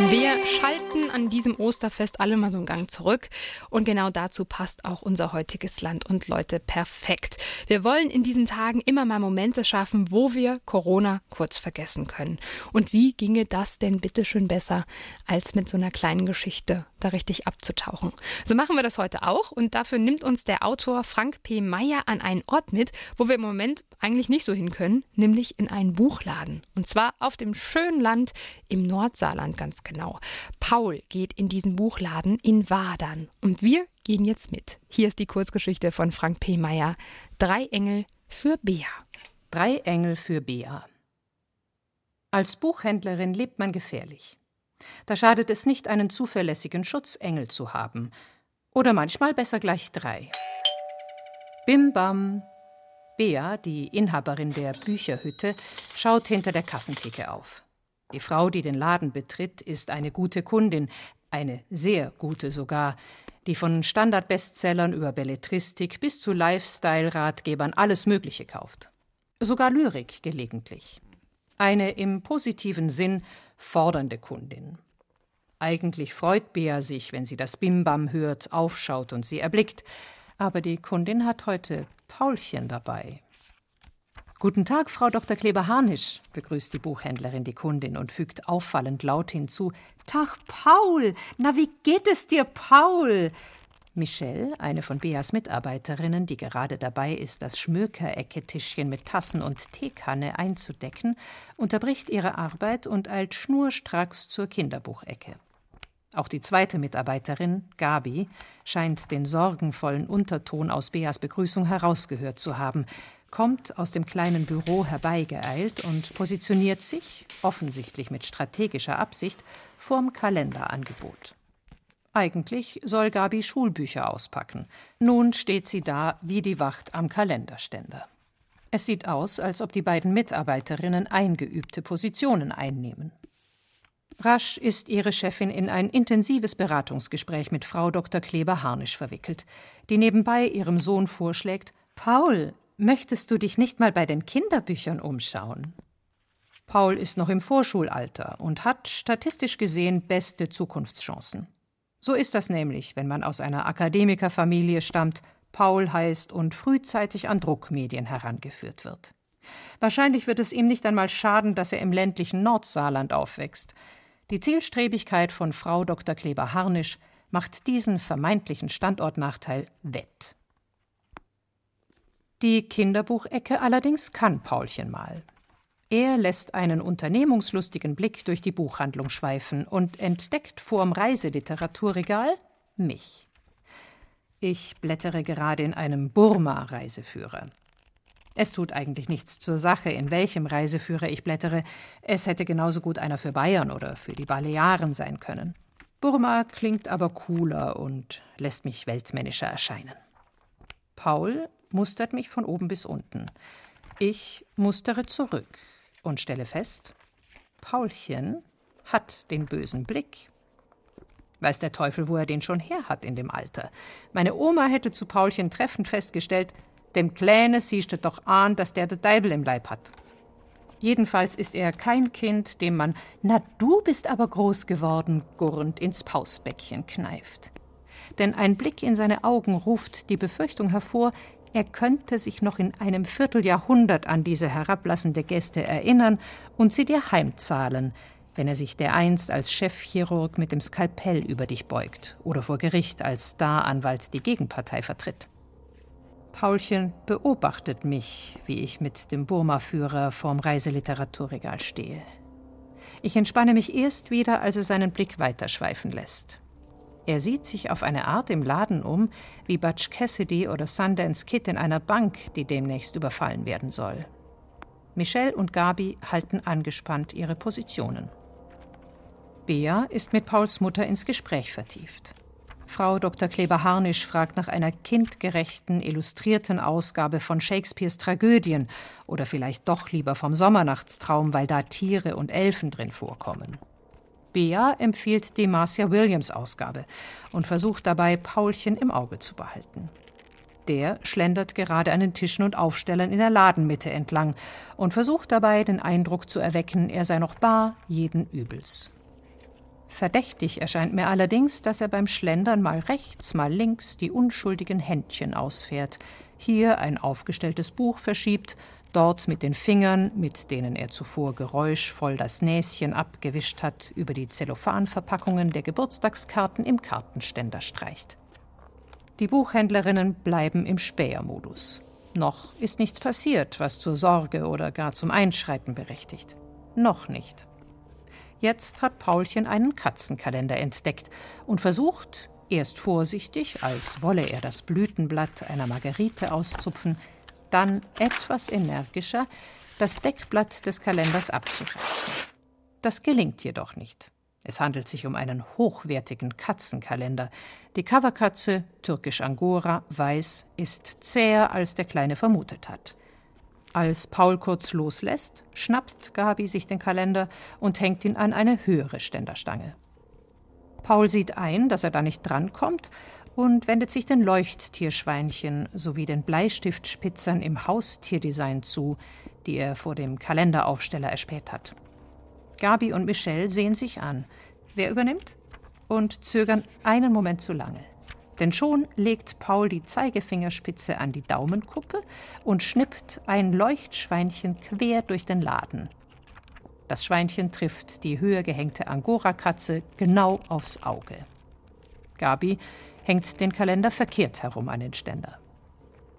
Wir schalten an diesem Osterfest alle mal so einen Gang zurück und genau dazu passt auch unser heutiges Land und Leute perfekt. Wir wollen in diesen Tagen immer mal Momente schaffen, wo wir Corona kurz vergessen können. Und wie ginge das denn bitte schön besser, als mit so einer kleinen Geschichte da richtig abzutauchen? So machen wir das heute auch und dafür nimmt uns der Autor Frank P. Meyer an einen Ort mit, wo wir im Moment eigentlich nicht so hin können, nämlich in einen Buchladen. Und zwar auf dem schönen Land im Nordsaarland ganz genau. Paul geht in diesen Buchladen in Wadern und wir gehen jetzt mit. Hier ist die Kurzgeschichte von Frank P. Meyer. Drei Engel für Bea. Drei Engel für Bea. Als Buchhändlerin lebt man gefährlich. Da schadet es nicht, einen zuverlässigen Schutzengel zu haben. Oder manchmal besser gleich drei. Bim bam. Bea, die Inhaberin der Bücherhütte, schaut hinter der Kassentheke auf. Die Frau, die den Laden betritt, ist eine gute Kundin, eine sehr gute sogar, die von Standardbestsellern über Belletristik bis zu Lifestyle-Ratgebern alles Mögliche kauft. Sogar Lyrik gelegentlich. Eine im positiven Sinn fordernde Kundin. Eigentlich freut Bea sich, wenn sie das Bimbam hört, aufschaut und sie erblickt. Aber die Kundin hat heute Paulchen dabei. Guten Tag, Frau Dr. Kleber-Harnisch, begrüßt die Buchhändlerin die Kundin und fügt auffallend laut hinzu: Tag, Paul! Na, wie geht es dir, Paul? Michelle, eine von Beas Mitarbeiterinnen, die gerade dabei ist, das Schmökerecke-Tischchen mit Tassen und Teekanne einzudecken, unterbricht ihre Arbeit und eilt schnurstracks zur Kinderbuchecke. Auch die zweite Mitarbeiterin, Gabi, scheint den sorgenvollen Unterton aus Beas Begrüßung herausgehört zu haben kommt aus dem kleinen Büro herbeigeeilt und positioniert sich, offensichtlich mit strategischer Absicht, vorm Kalenderangebot. Eigentlich soll Gabi Schulbücher auspacken. Nun steht sie da wie die Wacht am Kalenderständer. Es sieht aus, als ob die beiden Mitarbeiterinnen eingeübte Positionen einnehmen. Rasch ist ihre Chefin in ein intensives Beratungsgespräch mit Frau Dr. Kleber-Harnisch verwickelt, die nebenbei ihrem Sohn vorschlägt: Paul, Möchtest du dich nicht mal bei den Kinderbüchern umschauen? Paul ist noch im Vorschulalter und hat statistisch gesehen beste Zukunftschancen. So ist das nämlich, wenn man aus einer Akademikerfamilie stammt, Paul heißt und frühzeitig an Druckmedien herangeführt wird. Wahrscheinlich wird es ihm nicht einmal schaden, dass er im ländlichen Nordsaarland aufwächst. Die Zielstrebigkeit von Frau Dr. Kleber-Harnisch macht diesen vermeintlichen Standortnachteil wett. Die Kinderbuchecke allerdings kann Paulchen mal. Er lässt einen unternehmungslustigen Blick durch die Buchhandlung schweifen und entdeckt vorm Reiseliteraturregal mich. Ich blättere gerade in einem Burma-Reiseführer. Es tut eigentlich nichts zur Sache, in welchem Reiseführer ich blättere. Es hätte genauso gut einer für Bayern oder für die Balearen sein können. Burma klingt aber cooler und lässt mich weltmännischer erscheinen. Paul mustert mich von oben bis unten. Ich mustere zurück und stelle fest, Paulchen hat den bösen Blick. Weiß der Teufel, wo er den schon her hat in dem Alter. Meine Oma hätte zu Paulchen treffend festgestellt, dem Kläne siehst du doch an, dass der der Deibel im Leib hat. Jedenfalls ist er kein Kind, dem man, na du bist aber groß geworden, gurrend ins Pausbäckchen kneift. Denn ein Blick in seine Augen ruft die Befürchtung hervor, er könnte sich noch in einem Vierteljahrhundert an diese herablassende Gäste erinnern und sie dir heimzahlen, wenn er sich dereinst als Chefchirurg mit dem Skalpell über dich beugt oder vor Gericht als Staranwalt die Gegenpartei vertritt. Paulchen beobachtet mich, wie ich mit dem Burma-Führer vorm Reiseliteraturregal stehe. Ich entspanne mich erst wieder, als er seinen Blick weiterschweifen lässt. Er sieht sich auf eine Art im Laden um, wie Butch Cassidy oder Sundance Kid in einer Bank, die demnächst überfallen werden soll. Michelle und Gabi halten angespannt ihre Positionen. Bea ist mit Pauls Mutter ins Gespräch vertieft. Frau Dr. Kleber-Harnisch fragt nach einer kindgerechten, illustrierten Ausgabe von Shakespeares Tragödien oder vielleicht doch lieber vom Sommernachtstraum, weil da Tiere und Elfen drin vorkommen. Bea empfiehlt die Marcia Williams Ausgabe und versucht dabei, Paulchen im Auge zu behalten. Der schlendert gerade an den Tischen und Aufstellern in der Ladenmitte entlang und versucht dabei, den Eindruck zu erwecken, er sei noch bar jeden Übels. Verdächtig erscheint mir allerdings, dass er beim Schlendern mal rechts, mal links die unschuldigen Händchen ausfährt, hier ein aufgestelltes Buch verschiebt, dort mit den Fingern, mit denen er zuvor geräuschvoll das Näschen abgewischt hat, über die Zellophanverpackungen der Geburtstagskarten im Kartenständer streicht. Die Buchhändlerinnen bleiben im Spähermodus. Noch ist nichts passiert, was zur Sorge oder gar zum Einschreiten berechtigt. Noch nicht. Jetzt hat Paulchen einen Katzenkalender entdeckt und versucht, erst vorsichtig, als wolle er das Blütenblatt einer Margerite auszupfen, dann etwas energischer, das Deckblatt des Kalenders abzureißen. Das gelingt jedoch nicht. Es handelt sich um einen hochwertigen Katzenkalender. Die Coverkatze, türkisch Angora, weiß, ist zäher, als der Kleine vermutet hat. Als Paul kurz loslässt, schnappt Gabi sich den Kalender und hängt ihn an eine höhere Ständerstange. Paul sieht ein, dass er da nicht drankommt und wendet sich den Leuchttierschweinchen sowie den Bleistiftspitzern im Haustierdesign zu, die er vor dem Kalenderaufsteller erspäht hat. Gabi und Michelle sehen sich an. Wer übernimmt? Und zögern einen Moment zu lange. Denn schon legt Paul die Zeigefingerspitze an die Daumenkuppe und schnippt ein Leuchtschweinchen quer durch den Laden. Das Schweinchen trifft die höher gehängte Angora-Katze genau aufs Auge. Gabi hängt den Kalender verkehrt herum an den Ständer.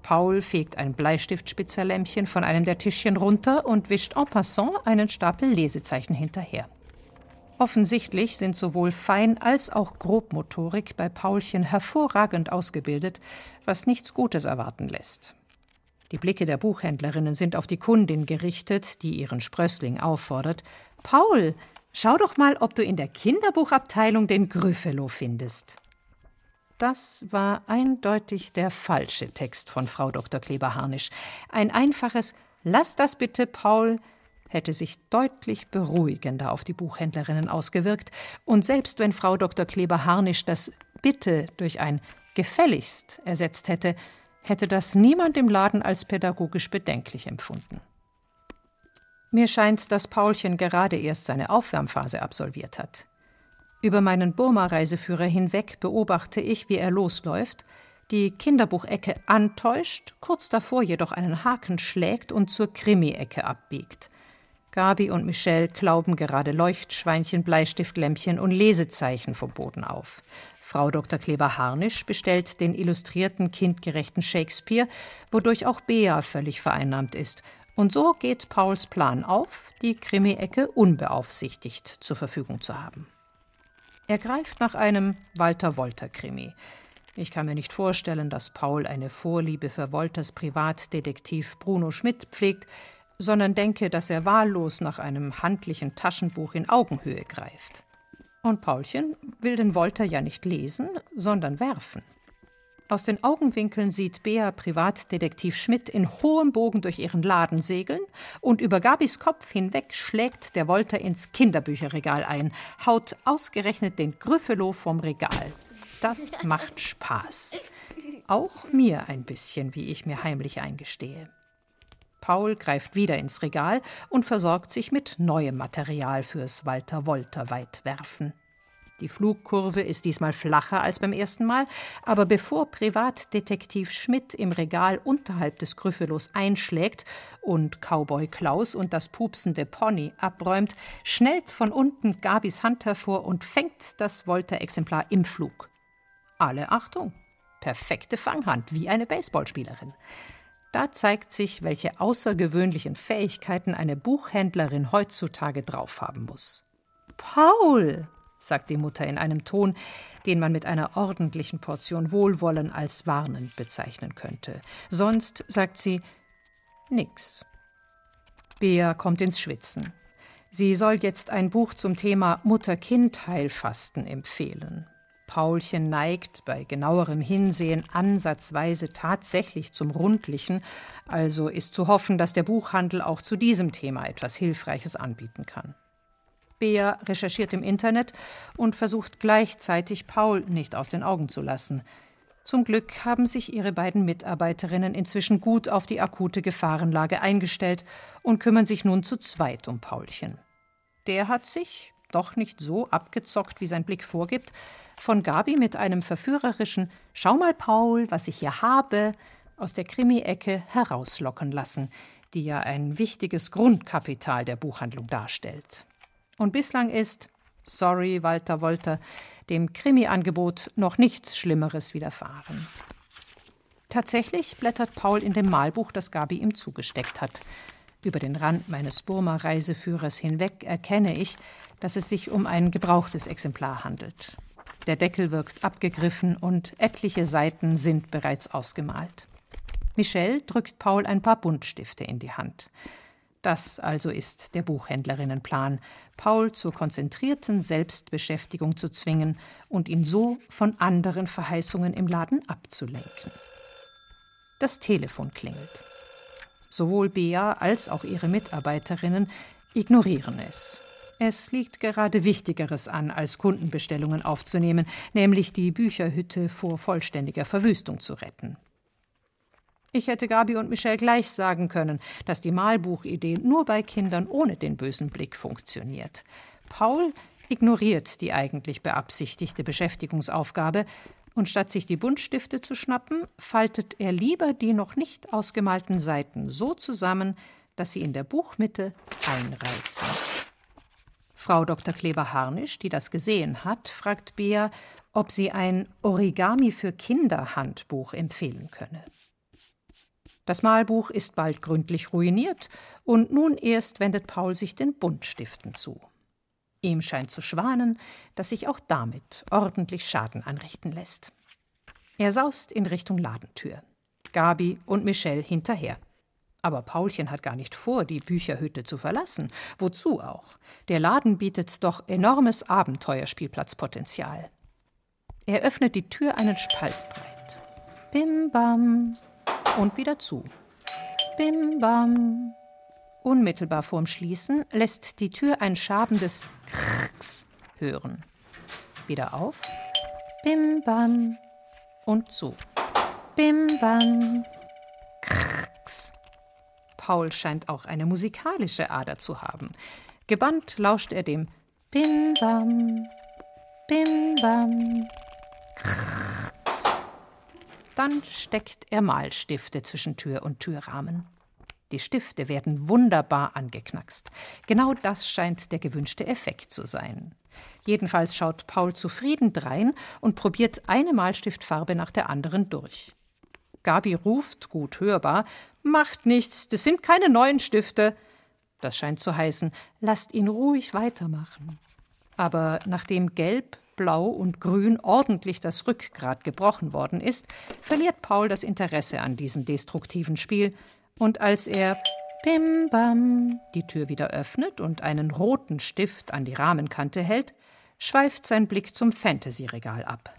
Paul fegt ein Bleistiftspitzerlämpchen von einem der Tischchen runter und wischt en passant einen Stapel Lesezeichen hinterher. Offensichtlich sind sowohl Fein- als auch Grobmotorik bei Paulchen hervorragend ausgebildet, was nichts Gutes erwarten lässt. Die Blicke der Buchhändlerinnen sind auf die Kundin gerichtet, die ihren Sprössling auffordert: Paul, schau doch mal, ob du in der Kinderbuchabteilung den Gryffalo findest. Das war eindeutig der falsche Text von Frau Dr. Kleber-Harnisch. Ein einfaches Lass das bitte, Paul, hätte sich deutlich beruhigender auf die Buchhändlerinnen ausgewirkt, und selbst wenn Frau Dr. Kleber-Harnisch das Bitte durch ein Gefälligst ersetzt hätte, hätte das niemand im Laden als pädagogisch bedenklich empfunden. Mir scheint, dass Paulchen gerade erst seine Aufwärmphase absolviert hat. Über meinen Burma-Reiseführer hinweg beobachte ich, wie er losläuft, die Kinderbuchecke antäuscht, kurz davor jedoch einen Haken schlägt und zur Krimi-Ecke abbiegt. Gabi und Michelle klauben gerade Leuchtschweinchen, Bleistiftlämpchen und Lesezeichen vom Boden auf. Frau Dr. Kleber-Harnisch bestellt den illustrierten, kindgerechten Shakespeare, wodurch auch Bea völlig vereinnahmt ist. Und so geht Pauls Plan auf, die Krimi-Ecke unbeaufsichtigt zur Verfügung zu haben. Er greift nach einem Walter-Wolter-Krimi. Ich kann mir nicht vorstellen, dass Paul eine Vorliebe für Wolters Privatdetektiv Bruno Schmidt pflegt, sondern denke, dass er wahllos nach einem handlichen Taschenbuch in Augenhöhe greift. Und Paulchen will den Wolter ja nicht lesen, sondern werfen. Aus den Augenwinkeln sieht Bea Privatdetektiv Schmidt in hohem Bogen durch ihren Laden segeln und über Gabis Kopf hinweg schlägt der Wolter ins Kinderbücherregal ein, haut ausgerechnet den Gryffalo vom Regal. Das macht Spaß. Auch mir ein bisschen, wie ich mir heimlich eingestehe. Paul greift wieder ins Regal und versorgt sich mit neuem Material fürs Walter-Wolter-Weitwerfen. Die Flugkurve ist diesmal flacher als beim ersten Mal, aber bevor Privatdetektiv Schmidt im Regal unterhalb des Gryphelos einschlägt und Cowboy Klaus und das pupsende Pony abräumt, schnellt von unten Gabis Hand hervor und fängt das Wolter-Exemplar im Flug. Alle Achtung! Perfekte Fanghand, wie eine Baseballspielerin. Da zeigt sich, welche außergewöhnlichen Fähigkeiten eine Buchhändlerin heutzutage drauf haben muss. Paul, sagt die Mutter in einem Ton, den man mit einer ordentlichen Portion Wohlwollen als warnend bezeichnen könnte. Sonst sagt sie nix. Bea kommt ins Schwitzen. Sie soll jetzt ein Buch zum Thema Mutter-Kind-Heilfasten empfehlen. Paulchen neigt bei genauerem Hinsehen ansatzweise tatsächlich zum Rundlichen, also ist zu hoffen, dass der Buchhandel auch zu diesem Thema etwas Hilfreiches anbieten kann. Bea recherchiert im Internet und versucht gleichzeitig Paul nicht aus den Augen zu lassen. Zum Glück haben sich ihre beiden Mitarbeiterinnen inzwischen gut auf die akute Gefahrenlage eingestellt und kümmern sich nun zu zweit um Paulchen. Der hat sich, doch nicht so abgezockt, wie sein Blick vorgibt, von Gabi mit einem verführerischen Schau mal, Paul, was ich hier habe, aus der Krimi-Ecke herauslocken lassen, die ja ein wichtiges Grundkapital der Buchhandlung darstellt. Und bislang ist, sorry, Walter Wolter, dem Krimi-Angebot noch nichts Schlimmeres widerfahren. Tatsächlich blättert Paul in dem Malbuch, das Gabi ihm zugesteckt hat. Über den Rand meines Burma-Reiseführers hinweg erkenne ich, dass es sich um ein gebrauchtes Exemplar handelt. Der Deckel wirkt abgegriffen und etliche Seiten sind bereits ausgemalt. Michelle drückt Paul ein paar Buntstifte in die Hand. Das also ist der Buchhändlerinnenplan, Paul zur konzentrierten Selbstbeschäftigung zu zwingen und ihn so von anderen Verheißungen im Laden abzulenken. Das Telefon klingelt. Sowohl Bea als auch ihre Mitarbeiterinnen ignorieren es. Es liegt gerade Wichtigeres an, als Kundenbestellungen aufzunehmen, nämlich die Bücherhütte vor vollständiger Verwüstung zu retten. Ich hätte Gabi und Michelle gleich sagen können, dass die Malbuchidee nur bei Kindern ohne den bösen Blick funktioniert. Paul ignoriert die eigentlich beabsichtigte Beschäftigungsaufgabe und statt sich die Buntstifte zu schnappen, faltet er lieber die noch nicht ausgemalten Seiten so zusammen, dass sie in der Buchmitte einreißen. Frau Dr. Kleber-Harnisch, die das gesehen hat, fragt Bea, ob sie ein Origami für Kinder Handbuch empfehlen könne. Das Malbuch ist bald gründlich ruiniert, und nun erst wendet Paul sich den Buntstiften zu. Ihm scheint zu schwanen, dass sich auch damit ordentlich Schaden anrichten lässt. Er saust in Richtung Ladentür. Gabi und Michelle hinterher. Aber Paulchen hat gar nicht vor, die Bücherhütte zu verlassen. Wozu auch? Der Laden bietet doch enormes Abenteuerspielplatzpotenzial. Er öffnet die Tür einen Spalt breit. Bim bam, und wieder zu. Bim bam. Unmittelbar vorm Schließen lässt die Tür ein schabendes Krks hören. Wieder auf. Bim bam. Und zu. Bim bam. Krks. Paul scheint auch eine musikalische Ader zu haben. Gebannt lauscht er dem Bim bam. Bim bam. Krks. Dann steckt er Malstifte zwischen Tür und Türrahmen. Die Stifte werden wunderbar angeknackst. Genau das scheint der gewünschte Effekt zu sein. Jedenfalls schaut Paul zufrieden drein und probiert eine Malstiftfarbe nach der anderen durch. Gabi ruft, gut hörbar, Macht nichts, das sind keine neuen Stifte. Das scheint zu heißen, lasst ihn ruhig weitermachen. Aber nachdem Gelb Blau und Grün ordentlich das Rückgrat gebrochen worden ist, verliert Paul das Interesse an diesem destruktiven Spiel, und als er Bim Bam die Tür wieder öffnet und einen roten Stift an die Rahmenkante hält, schweift sein Blick zum Fantasy-Regal ab.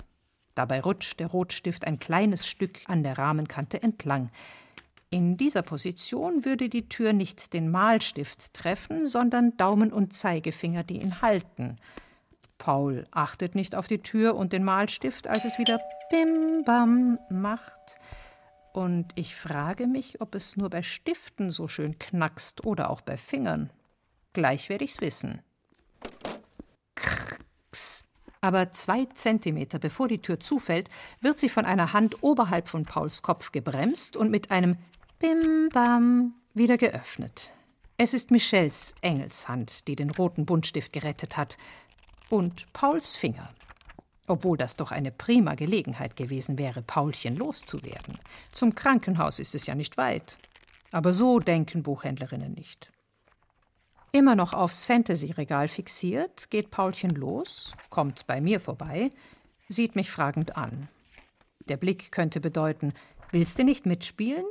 Dabei rutscht der Rotstift ein kleines Stück an der Rahmenkante entlang. In dieser Position würde die Tür nicht den Malstift treffen, sondern Daumen und Zeigefinger, die ihn halten. Paul achtet nicht auf die Tür und den Malstift, als es wieder Bim Bam macht. Und ich frage mich, ob es nur bei Stiften so schön knackst oder auch bei Fingern. Gleich werde ich's wissen. Krks. Aber zwei Zentimeter bevor die Tür zufällt, wird sie von einer Hand oberhalb von Pauls Kopf gebremst und mit einem Bim Bam wieder geöffnet. Es ist Michelles Engelshand, die den roten Buntstift gerettet hat und Pauls Finger. Obwohl das doch eine prima Gelegenheit gewesen wäre, Paulchen loszuwerden. Zum Krankenhaus ist es ja nicht weit. Aber so denken Buchhändlerinnen nicht. Immer noch aufs Fantasy-Regal fixiert, geht Paulchen los, kommt bei mir vorbei, sieht mich fragend an. Der Blick könnte bedeuten: Willst du nicht mitspielen?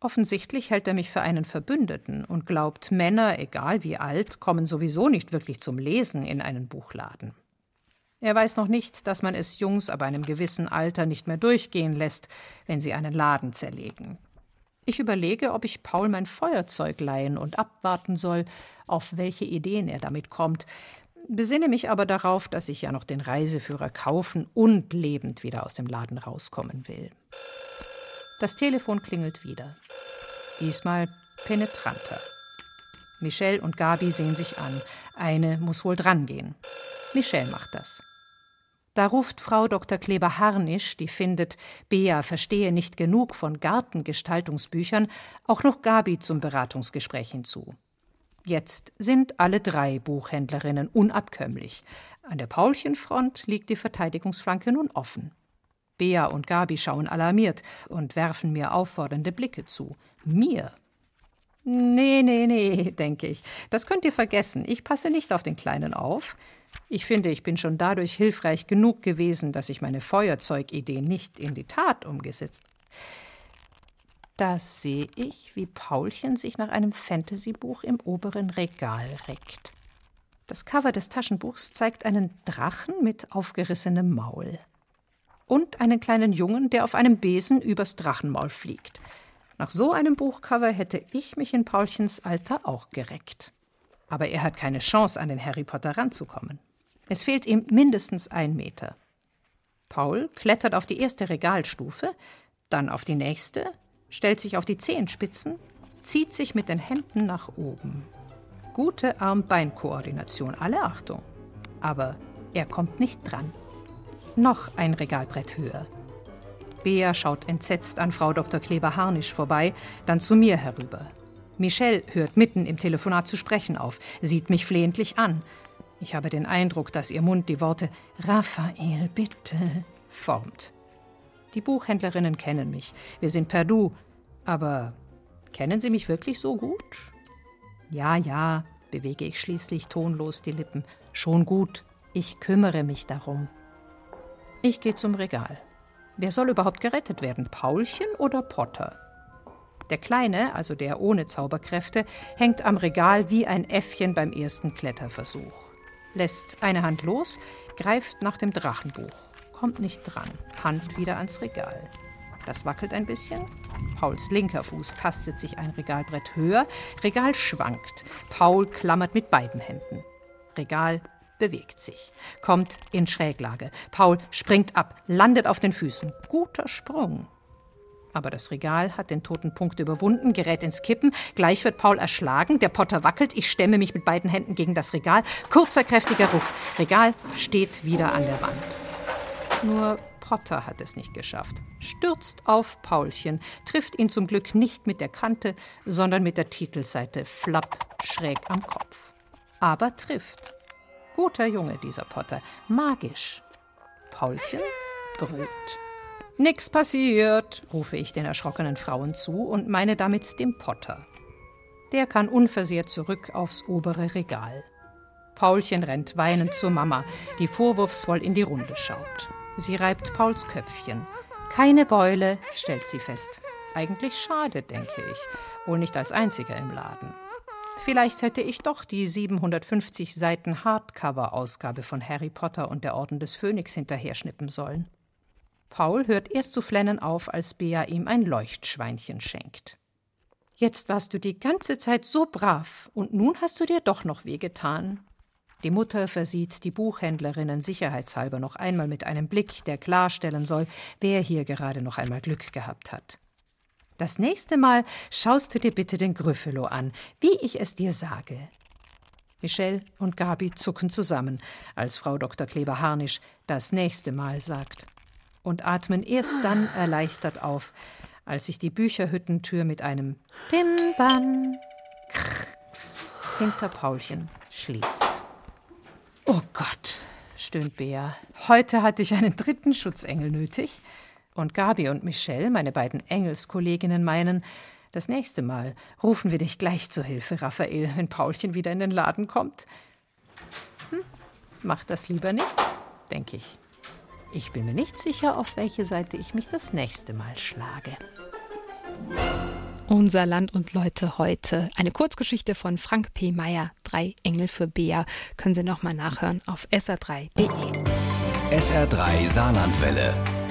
Offensichtlich hält er mich für einen Verbündeten und glaubt, Männer, egal wie alt, kommen sowieso nicht wirklich zum Lesen in einen Buchladen. Er weiß noch nicht, dass man es Jungs ab einem gewissen Alter nicht mehr durchgehen lässt, wenn sie einen Laden zerlegen. Ich überlege, ob ich Paul mein Feuerzeug leihen und abwarten soll, auf welche Ideen er damit kommt. besinne mich aber darauf, dass ich ja noch den Reiseführer kaufen und lebend wieder aus dem Laden rauskommen will. Das Telefon klingelt wieder. Diesmal penetranter. Michelle und Gabi sehen sich an. Eine muss wohl drangehen. Michelle macht das. Da ruft Frau Dr. Kleber-Harnisch, die findet, Bea verstehe nicht genug von Gartengestaltungsbüchern, auch noch Gabi zum Beratungsgespräch hinzu. Jetzt sind alle drei Buchhändlerinnen unabkömmlich. An der Paulchenfront liegt die Verteidigungsflanke nun offen. Bea und Gabi schauen alarmiert und werfen mir auffordernde Blicke zu. Mir Nee, nee, nee, denke ich. Das könnt ihr vergessen. Ich passe nicht auf den Kleinen auf. Ich finde, ich bin schon dadurch hilfreich genug gewesen, dass ich meine Feuerzeugidee nicht in die Tat umgesetzt. Da sehe ich, wie Paulchen sich nach einem Fantasybuch im oberen Regal reckt. Das Cover des Taschenbuchs zeigt einen Drachen mit aufgerissenem Maul. Und einen kleinen Jungen, der auf einem Besen übers Drachenmaul fliegt. Nach so einem Buchcover hätte ich mich in Paulchens Alter auch gereckt. Aber er hat keine Chance, an den Harry Potter ranzukommen. Es fehlt ihm mindestens ein Meter. Paul klettert auf die erste Regalstufe, dann auf die nächste, stellt sich auf die Zehenspitzen, zieht sich mit den Händen nach oben. Gute Arm-Bein-Koordination, alle Achtung. Aber er kommt nicht dran. Noch ein Regalbrett höher. Bea schaut entsetzt an Frau Dr. Kleber-Harnisch vorbei, dann zu mir herüber. Michelle hört mitten im Telefonat zu sprechen auf, sieht mich flehentlich an. Ich habe den Eindruck, dass ihr Mund die Worte Raphael, bitte formt. Die Buchhändlerinnen kennen mich. Wir sind per Du. Aber kennen Sie mich wirklich so gut? Ja, ja, bewege ich schließlich tonlos die Lippen. Schon gut. Ich kümmere mich darum. Ich gehe zum Regal. Wer soll überhaupt gerettet werden, Paulchen oder Potter? Der Kleine, also der ohne Zauberkräfte, hängt am Regal wie ein Äffchen beim ersten Kletterversuch. Lässt eine Hand los, greift nach dem Drachenbuch, kommt nicht dran, Hand wieder ans Regal. Das wackelt ein bisschen. Pauls linker Fuß tastet sich ein Regalbrett höher. Regal schwankt. Paul klammert mit beiden Händen. Regal bewegt sich, kommt in Schräglage. Paul springt ab, landet auf den Füßen. Guter Sprung. Aber das Regal hat den toten Punkt überwunden, gerät ins Kippen. Gleich wird Paul erschlagen. Der Potter wackelt. Ich stemme mich mit beiden Händen gegen das Regal. Kurzer, kräftiger Ruck. Regal steht wieder an der Wand. Nur Potter hat es nicht geschafft. Stürzt auf Paulchen, trifft ihn zum Glück nicht mit der Kante, sondern mit der Titelseite flapp schräg am Kopf. Aber trifft. Guter Junge, dieser Potter. Magisch. Paulchen brüllt. Nix passiert, rufe ich den erschrockenen Frauen zu und meine damit dem Potter. Der kann unversehrt zurück aufs obere Regal. Paulchen rennt weinend zur Mama, die vorwurfsvoll in die Runde schaut. Sie reibt Pauls Köpfchen. Keine Beule, stellt sie fest. Eigentlich schade, denke ich. Wohl nicht als einziger im Laden. Vielleicht hätte ich doch die 750 Seiten Hardcover-Ausgabe von Harry Potter und der Orden des Phönix hinterher schnippen sollen. Paul hört erst zu flennen auf, als Bea ihm ein Leuchtschweinchen schenkt. Jetzt warst du die ganze Zeit so brav und nun hast du dir doch noch wehgetan. Die Mutter versieht die Buchhändlerinnen sicherheitshalber noch einmal mit einem Blick, der klarstellen soll, wer hier gerade noch einmal Glück gehabt hat. Das nächste Mal schaust du dir bitte den Gryffalo an, wie ich es dir sage. Michelle und Gabi zucken zusammen, als Frau Dr. Kleber-Harnisch das nächste Mal sagt und atmen erst dann erleichtert auf, als sich die Bücherhüttentür mit einem Bim-Bam hinter Paulchen schließt. Oh Gott, stöhnt Bea. Heute hatte ich einen dritten Schutzengel nötig. Und Gabi und Michelle, meine beiden Engelskolleginnen, meinen, das nächste Mal rufen wir dich gleich zur Hilfe, Raphael, wenn Paulchen wieder in den Laden kommt. Hm, mach das lieber nicht, denke ich. Ich bin mir nicht sicher, auf welche Seite ich mich das nächste Mal schlage. Unser Land und Leute heute. Eine Kurzgeschichte von Frank P. Meyer, Drei Engel für Bea. Können Sie nochmal nachhören auf sr3.de. SR3 Saarlandwelle.